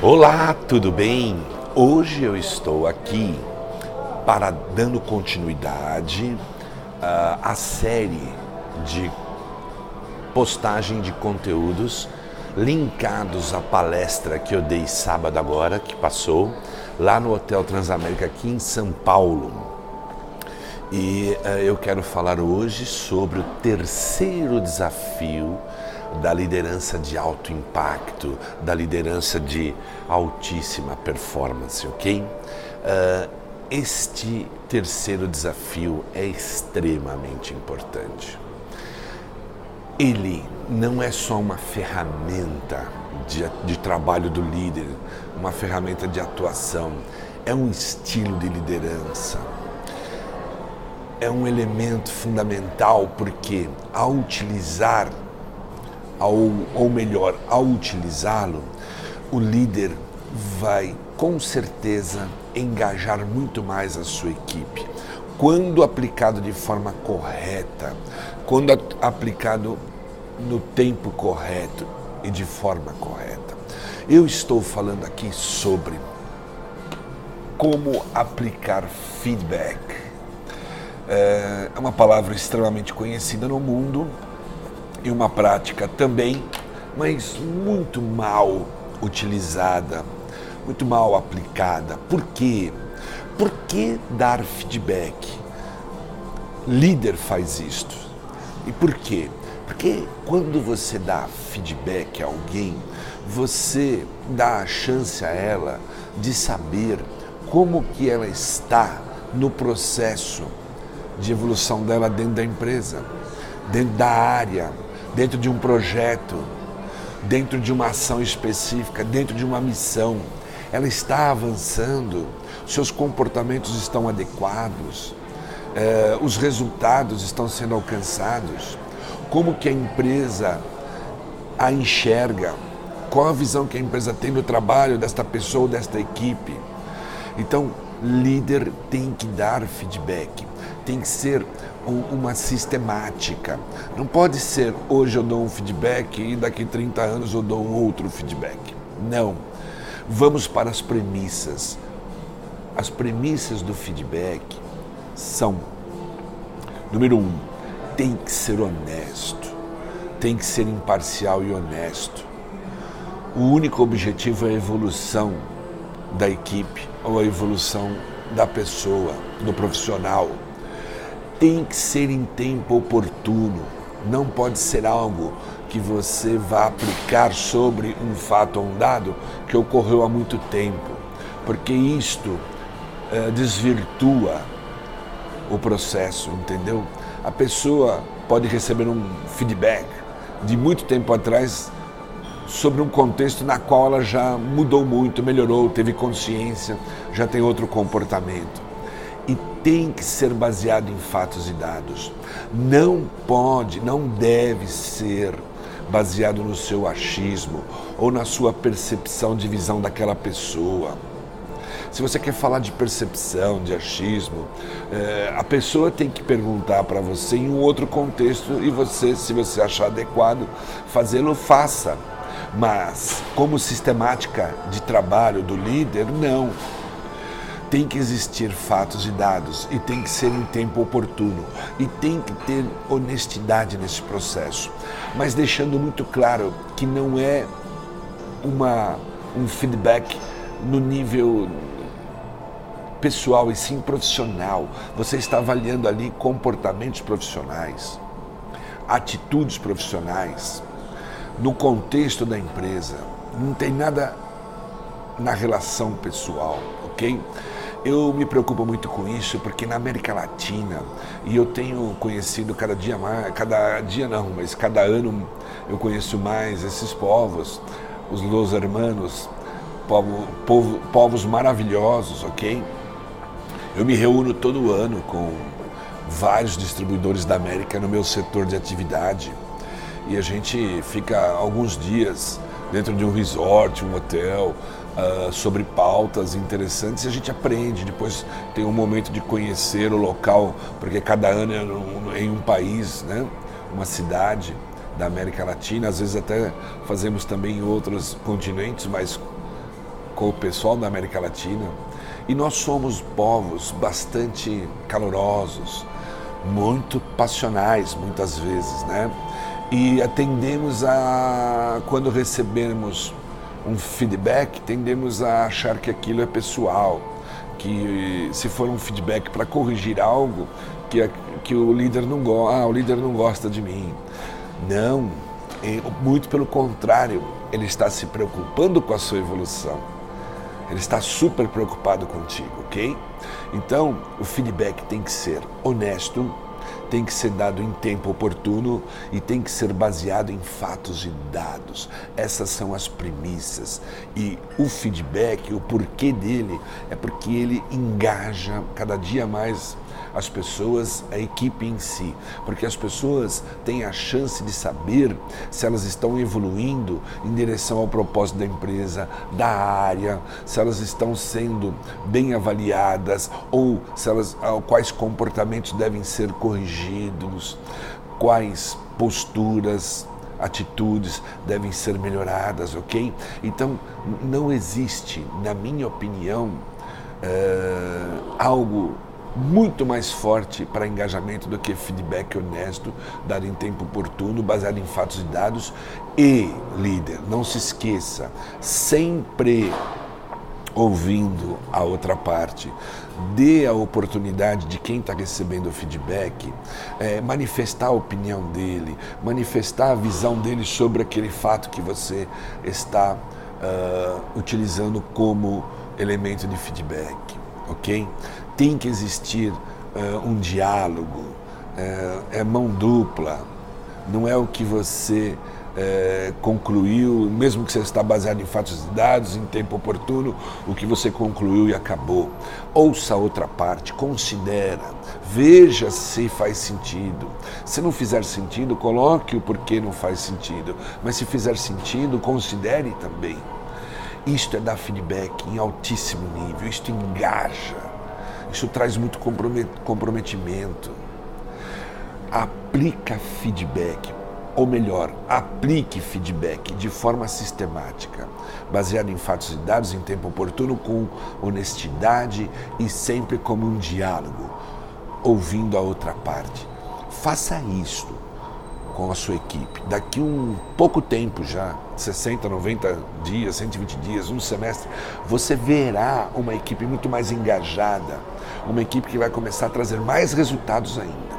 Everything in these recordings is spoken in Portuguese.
Olá, tudo bem? Hoje eu estou aqui para dando continuidade uh, à série de postagem de conteúdos linkados à palestra que eu dei sábado agora, que passou, lá no Hotel Transamérica aqui em São Paulo. E uh, eu quero falar hoje sobre o terceiro desafio da liderança de alto impacto, da liderança de altíssima performance, ok? Uh, este terceiro desafio é extremamente importante. Ele não é só uma ferramenta de, de trabalho do líder, uma ferramenta de atuação, é um estilo de liderança. É um elemento fundamental porque, ao utilizar ao, ou melhor, ao utilizá-lo, o líder vai com certeza engajar muito mais a sua equipe. Quando aplicado de forma correta, quando aplicado no tempo correto e de forma correta. Eu estou falando aqui sobre como aplicar feedback. É uma palavra extremamente conhecida no mundo, e uma prática também, mas muito mal utilizada, muito mal aplicada. Por quê? Por que dar feedback? Líder faz isto. E por quê? Porque quando você dá feedback a alguém, você dá a chance a ela de saber como que ela está no processo de evolução dela dentro da empresa, dentro da área, dentro de um projeto, dentro de uma ação específica, dentro de uma missão. Ela está avançando, seus comportamentos estão adequados, eh, os resultados estão sendo alcançados. Como que a empresa a enxerga? Qual a visão que a empresa tem do trabalho desta pessoa, desta equipe? Então, líder tem que dar feedback, tem que ser uma sistemática. Não pode ser hoje eu dou um feedback e daqui 30 anos eu dou um outro feedback. Não. Vamos para as premissas. As premissas do feedback são: número um, tem que ser honesto, tem que ser imparcial e honesto. O único objetivo é a evolução da equipe ou a evolução da pessoa, do profissional tem que ser em tempo oportuno. Não pode ser algo que você vá aplicar sobre um fato ou um dado que ocorreu há muito tempo, porque isto é, desvirtua o processo, entendeu? A pessoa pode receber um feedback de muito tempo atrás sobre um contexto na qual ela já mudou muito, melhorou, teve consciência, já tem outro comportamento e tem que ser baseado em fatos e dados. Não pode, não deve ser baseado no seu achismo ou na sua percepção de visão daquela pessoa. Se você quer falar de percepção, de achismo, é, a pessoa tem que perguntar para você em um outro contexto e você, se você achar adequado fazê-lo, faça. Mas, como sistemática de trabalho do líder, não tem que existir fatos e dados e tem que ser em tempo oportuno e tem que ter honestidade nesse processo, mas deixando muito claro que não é uma, um feedback no nível pessoal e sim profissional. Você está avaliando ali comportamentos profissionais, atitudes profissionais, no contexto da empresa. Não tem nada na relação pessoal, ok? Eu me preocupo muito com isso porque na América Latina, e eu tenho conhecido cada dia mais, cada dia não, mas cada ano eu conheço mais esses povos, os Los Hermanos, povo, povo, povos maravilhosos, ok? Eu me reúno todo ano com vários distribuidores da América no meu setor de atividade e a gente fica alguns dias dentro de um resort, um hotel, uh, sobre pautas interessantes e a gente aprende. Depois tem um momento de conhecer o local, porque cada ano é em um país, né? uma cidade da América Latina, às vezes até fazemos também em outros continentes, mas com o pessoal da América Latina e nós somos povos bastante calorosos, muito passionais muitas vezes, né? E atendemos a quando recebemos um feedback, tendemos a achar que aquilo é pessoal, que se for um feedback para corrigir algo, que, que o líder não gosta, ah, o líder não gosta de mim. Não, muito pelo contrário, ele está se preocupando com a sua evolução. Ele está super preocupado contigo, ok? Então, o feedback tem que ser honesto, tem que ser dado em tempo oportuno e tem que ser baseado em fatos e dados. Essas são as premissas. E o feedback, o porquê dele, é porque ele engaja cada dia mais as pessoas, a equipe em si, porque as pessoas têm a chance de saber se elas estão evoluindo em direção ao propósito da empresa, da área, se elas estão sendo bem avaliadas ou se elas, ah, quais comportamentos devem ser corrigidos, quais posturas atitudes devem ser melhoradas, ok? Então, não existe, na minha opinião, uh, algo muito mais forte para engajamento do que feedback honesto, dado em tempo oportuno, baseado em fatos e dados. E, líder, não se esqueça, sempre ouvindo a outra parte, dê a oportunidade de quem está recebendo o feedback é, manifestar a opinião dele, manifestar a visão dele sobre aquele fato que você está uh, utilizando como elemento de feedback, ok? tem que existir uh, um diálogo, uh, é mão dupla, não é o que você uh, concluiu, mesmo que você está baseado em fatos e dados, em tempo oportuno, o que você concluiu e acabou. Ouça a outra parte, considera, veja se faz sentido. Se não fizer sentido, coloque o porquê não faz sentido, mas se fizer sentido, considere também. Isto é dar feedback em altíssimo nível, isto engaja isso traz muito comprometimento. Aplica feedback, ou melhor, aplique feedback de forma sistemática, baseado em fatos e dados em tempo oportuno, com honestidade e sempre como um diálogo, ouvindo a outra parte. Faça isto com a sua equipe. Daqui um pouco tempo já, 60, 90 dias, 120 dias, um semestre, você verá uma equipe muito mais engajada, uma equipe que vai começar a trazer mais resultados ainda.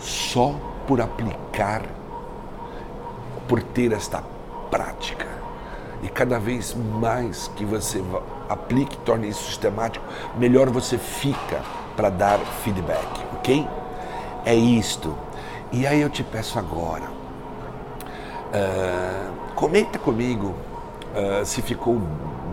Só por aplicar, por ter esta prática. E cada vez mais que você aplique, torne isso sistemático, melhor você fica para dar feedback, ok? É isto. E aí eu te peço agora, uh, comenta comigo uh, se ficou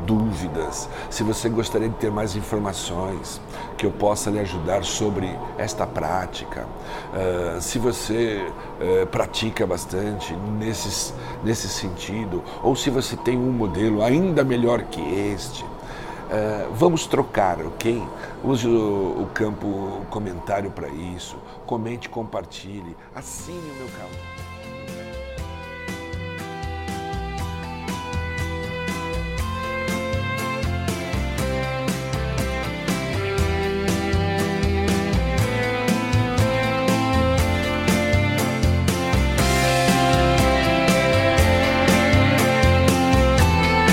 dúvidas, se você gostaria de ter mais informações que eu possa lhe ajudar sobre esta prática, uh, se você uh, pratica bastante nesses, nesse sentido, ou se você tem um modelo ainda melhor que este. Uh, vamos trocar, ok? Use o, o campo comentário para isso. Comente, compartilhe, assine o meu canal.